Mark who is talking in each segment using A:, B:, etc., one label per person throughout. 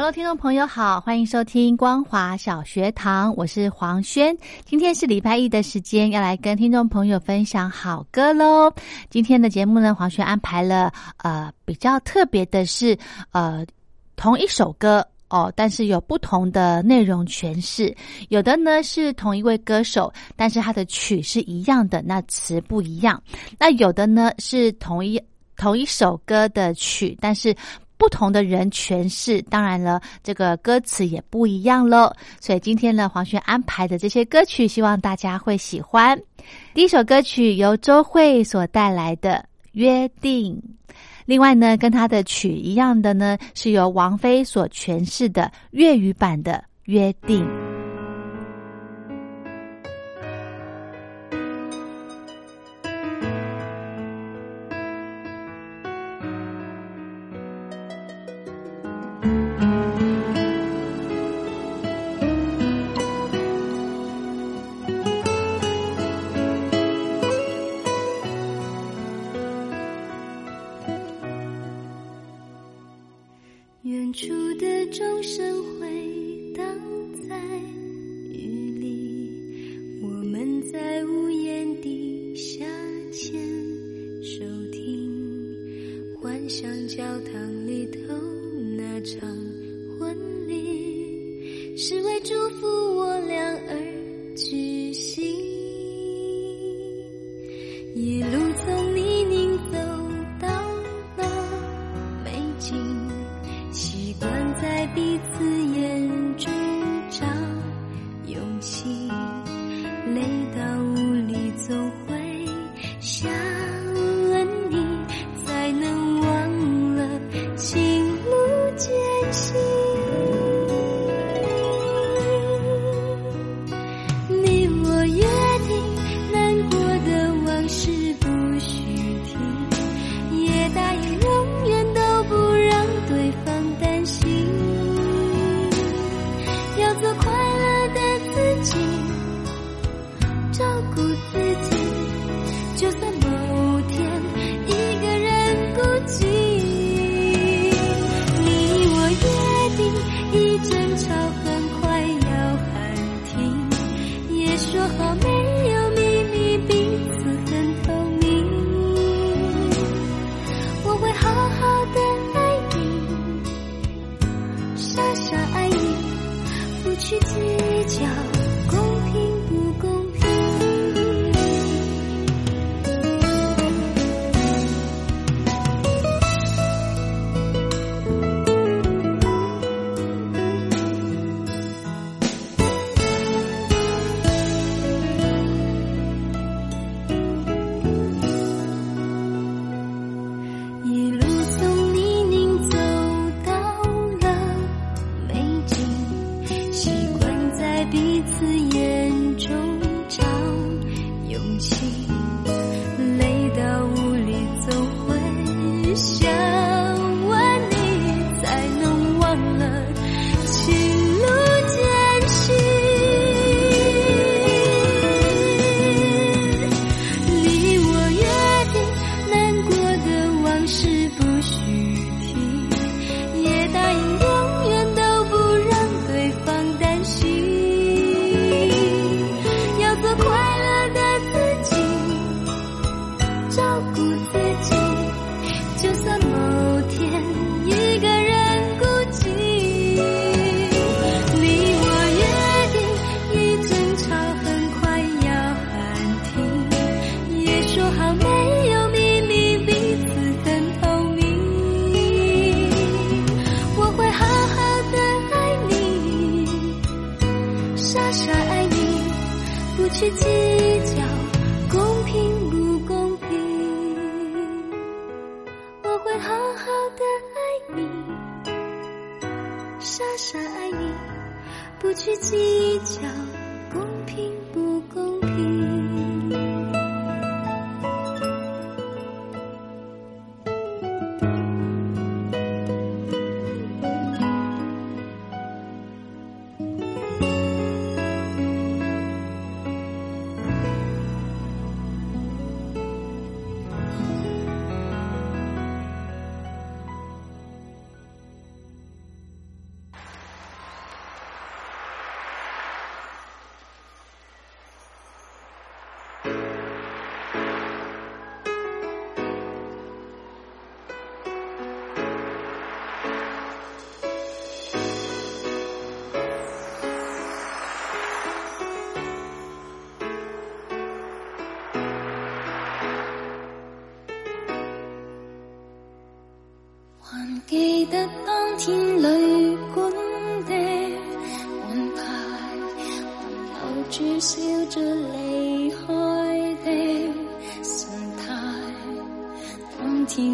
A: Hello，听众朋友好，欢迎收听光华小学堂，我是黄轩。今天是礼拜一的时间，要来跟听众朋友分享好歌喽。今天的节目呢，黄轩安排了呃比较特别的是呃同一首歌哦，但是有不同的内容诠释。有的呢是同一位歌手，但是他的曲是一样的，那词不一样。那有的呢是同一同一首歌的曲，但是。不同的人诠释，当然了，这个歌词也不一样喽。所以今天呢，黄轩安排的这些歌曲，希望大家会喜欢。第一首歌曲由周慧所带来的《约定》，另外呢，跟他的曲一样的呢，是由王菲所诠释的粤语版的《约定》。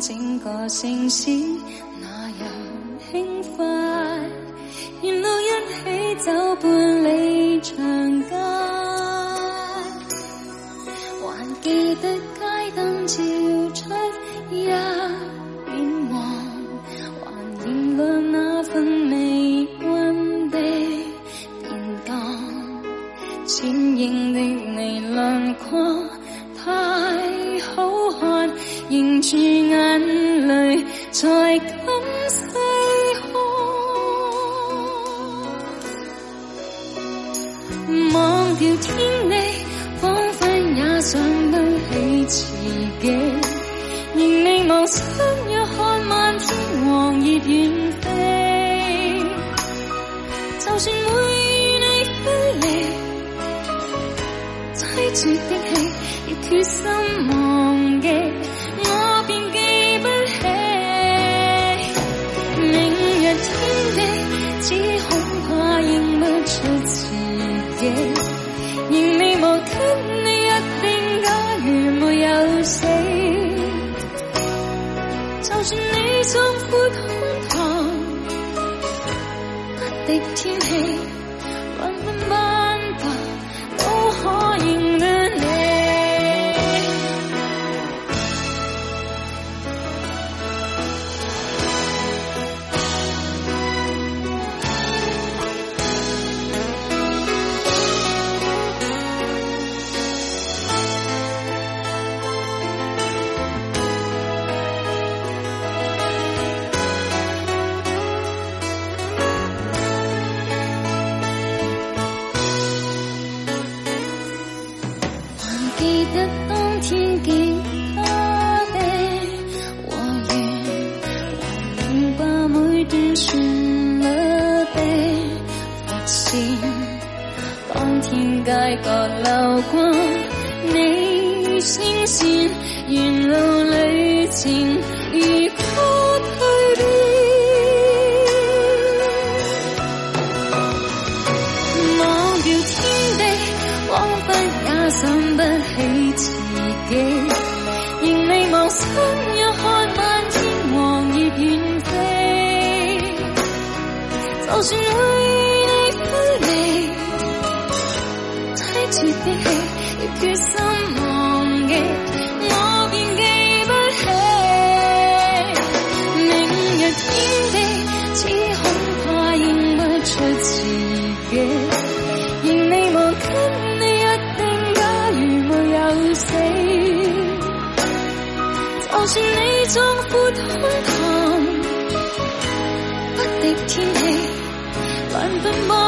B: 整个城市。最的气，亦决心忘记，我便记不起。明日天地，只恐怕认不出自己。仍未忘天，你一定假如没有死，就算你壮阔空膛，不敌天气。天气，乱纷飞。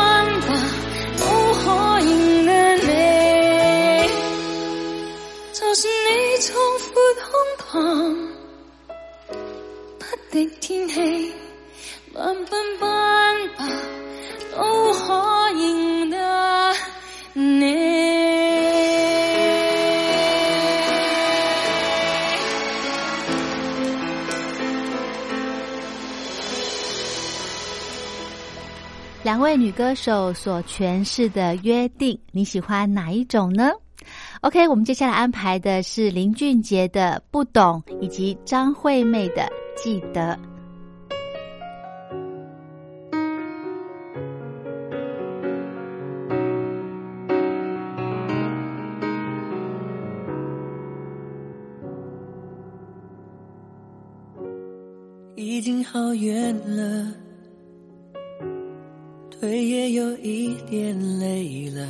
C: 两位女歌手所诠释的约定，你喜欢哪一种呢？OK，我们接下来安排的是林俊杰的《不懂》，以及张惠妹的《记得》。
D: 已经好远了，腿也有一点累了，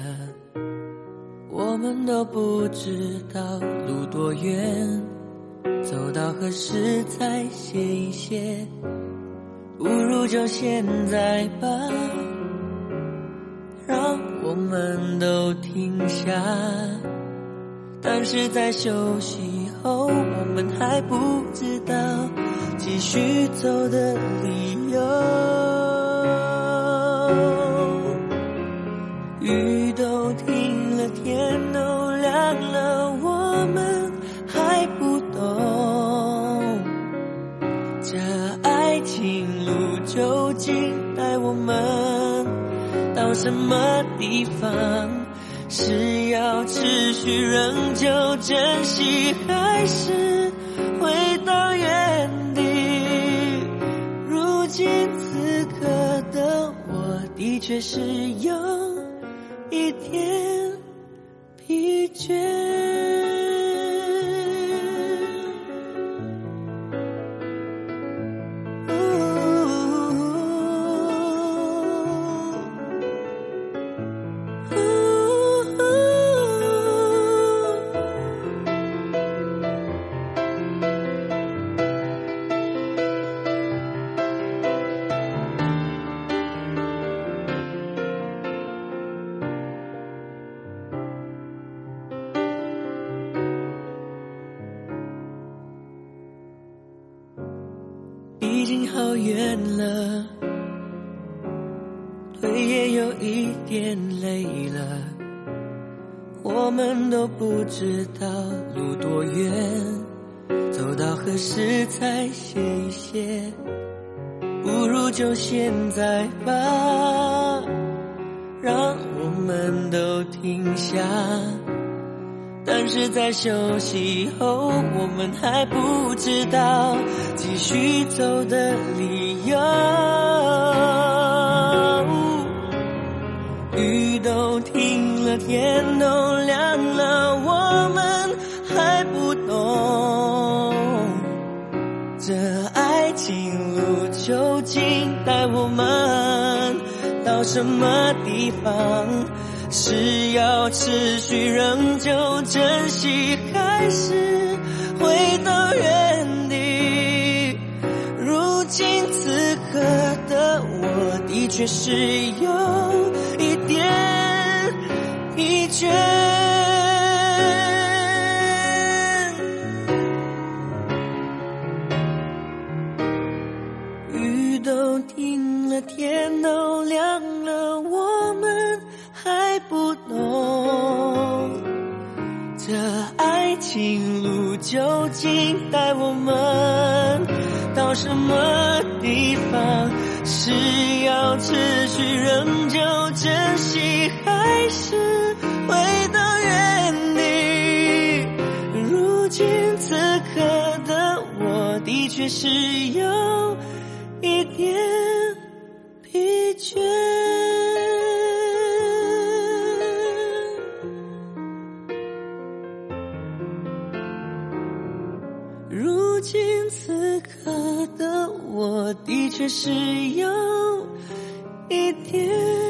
D: 我们都不知道路多远，走到何时才歇一歇？不如就现在吧，让我们都停下。但是在休息后，我们还不知道。继续走的理由，雨都停了，天都亮了，我们还不懂，这爱情路究竟带我们到什么地方？是要持续仍旧珍惜，还是却是有一点疲倦。远了，腿也有一点累了，我们都不知道路多远，走到何时才歇一歇？不如就现在吧，让我们都停下。但是在休息后，我们还不知道继续走的理由。雨都停了，天都亮了。我们还不懂这爱情路究竟带我们到什么地方？是要持续仍旧珍惜，还是回到原地？如今此刻的我，的确是有一点疲倦。雨都停了，天都情路究竟带我们到什么地方？是要持续仍旧珍惜，还是回到原地？如今此刻的我，的确是有一点。疲倦只，是有一点。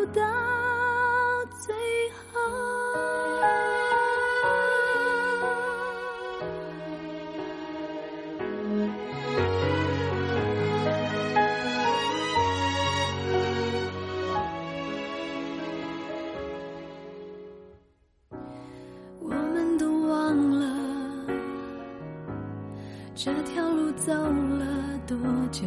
E: 走到最后。我们都忘了这条路走了多久，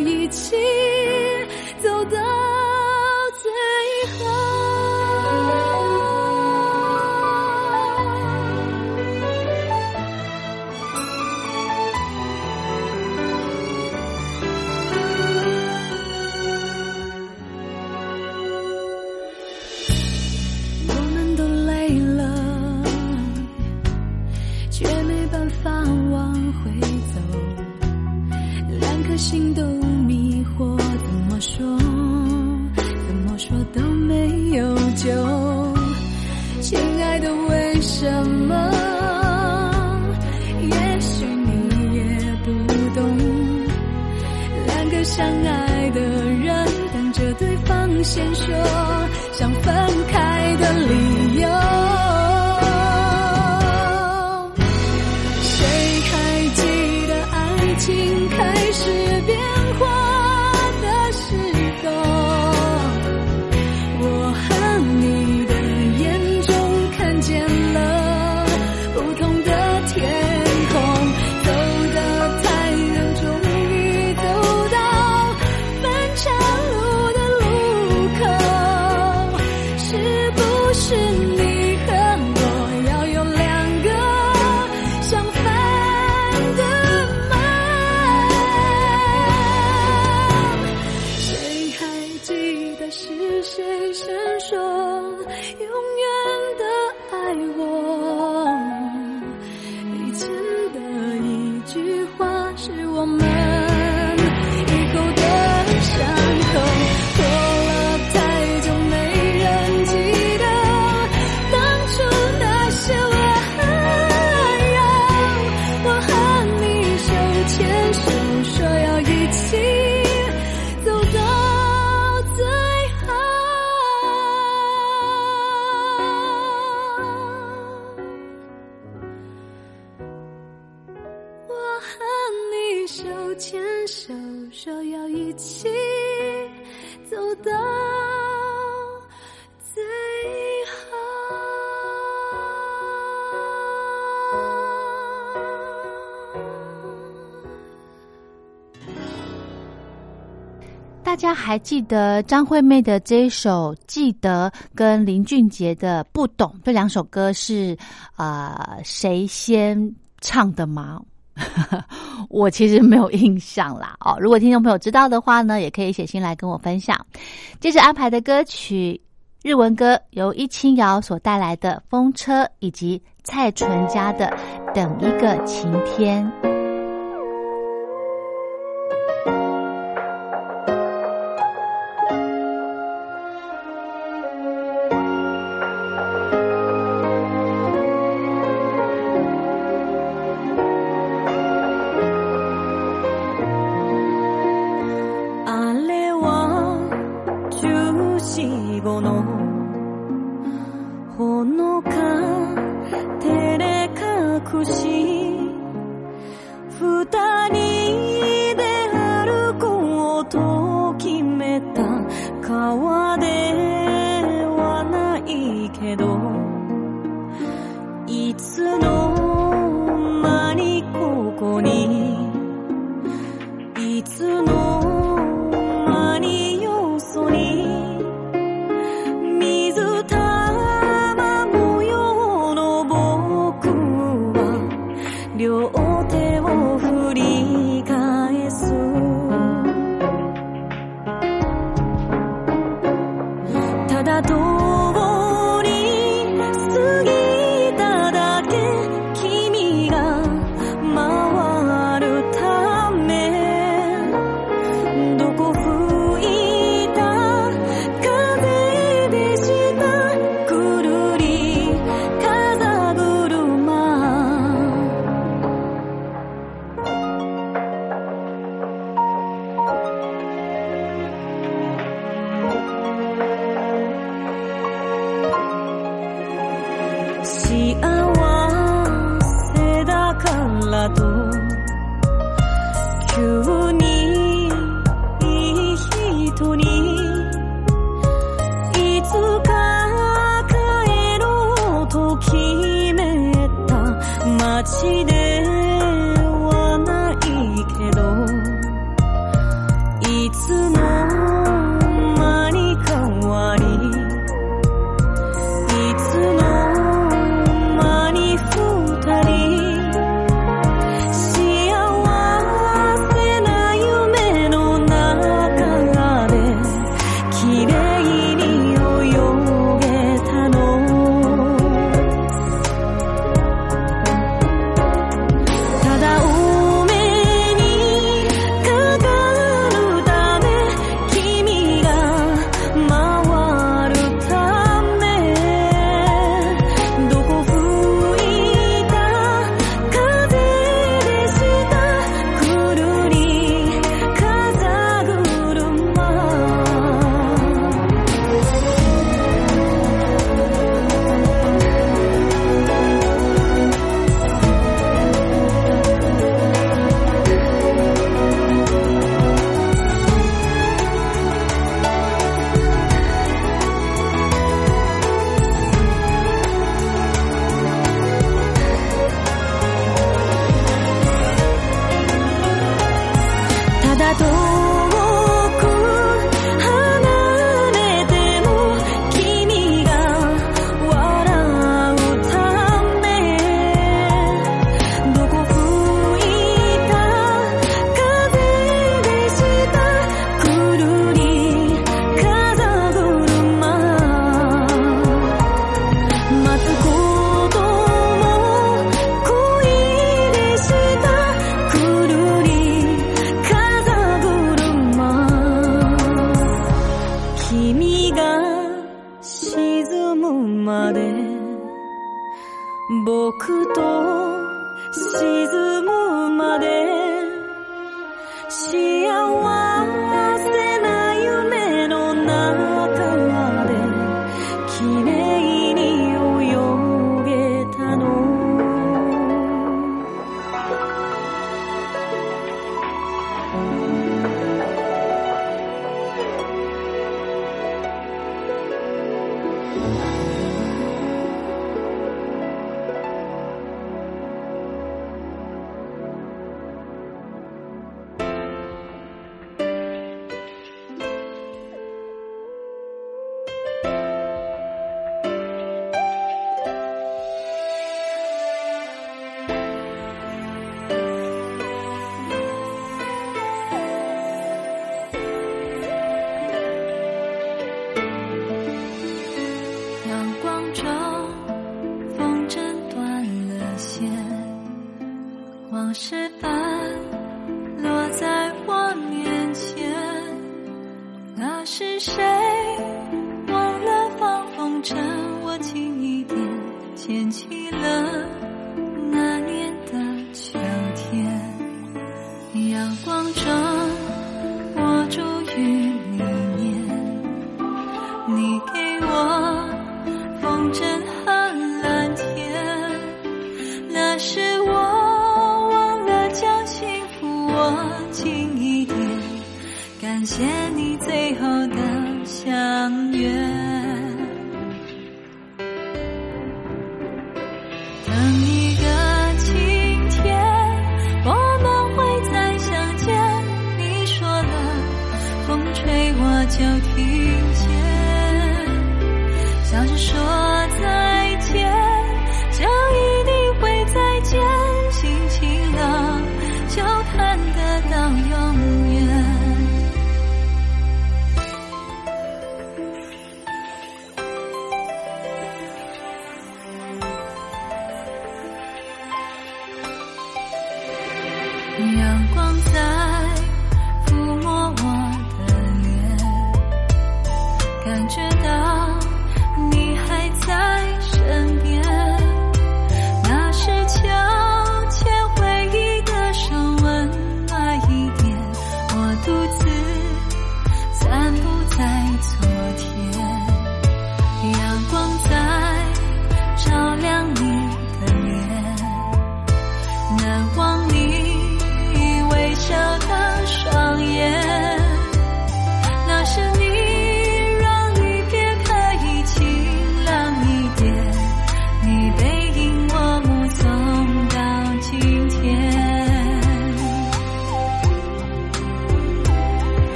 E: 一起走的
C: 大家还记得张惠妹的这一首《记得》跟林俊杰的《不懂》这两首歌是啊、谁先唱的吗？我其实没有印象啦哦。如果听众朋友知道的话呢，也可以写信来跟我分享。接着安排的歌曲日文歌由伊清瑶所带来的《风车》，以及蔡淳佳的《等一个晴天》。
F: いつの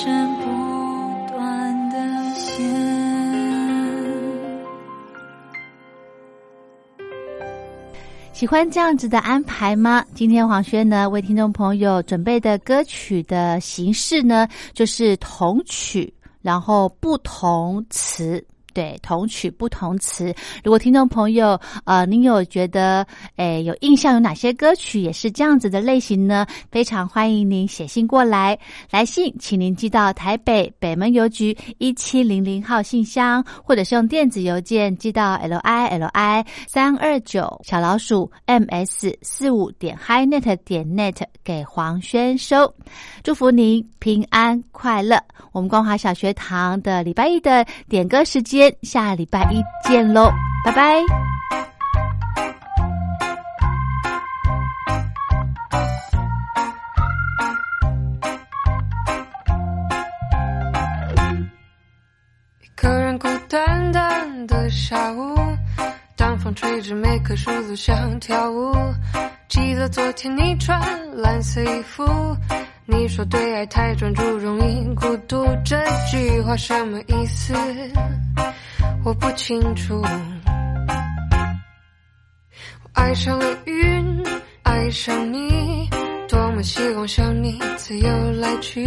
E: 今生不断的线。
C: 喜欢这样子的安排吗？今天黄轩呢为听众朋友准备的歌曲的形式呢，就是同曲，然后不同词。对，同曲不同词。如果听众朋友呃，您有觉得诶有印象有哪些歌曲也是这样子的类型呢？非常欢迎您写信过来，来信请您寄到台北北门邮局一七零零号信箱，或者是用电子邮件寄到 l i l i 三二九小老鼠 m s 四五点 hi net 点 net 给黄轩收。祝福您平安快乐。我们光华小学堂的礼拜一的点歌时间，下礼拜一见喽，拜拜。
G: 一个人孤单单的下午，当风吹着每棵树都想跳舞。记得昨天你穿蓝色衣服，你说对爱太专注容易孤独，这句话什么意思？我不清楚。我爱上了云，爱上你，多么希望像你自由来去。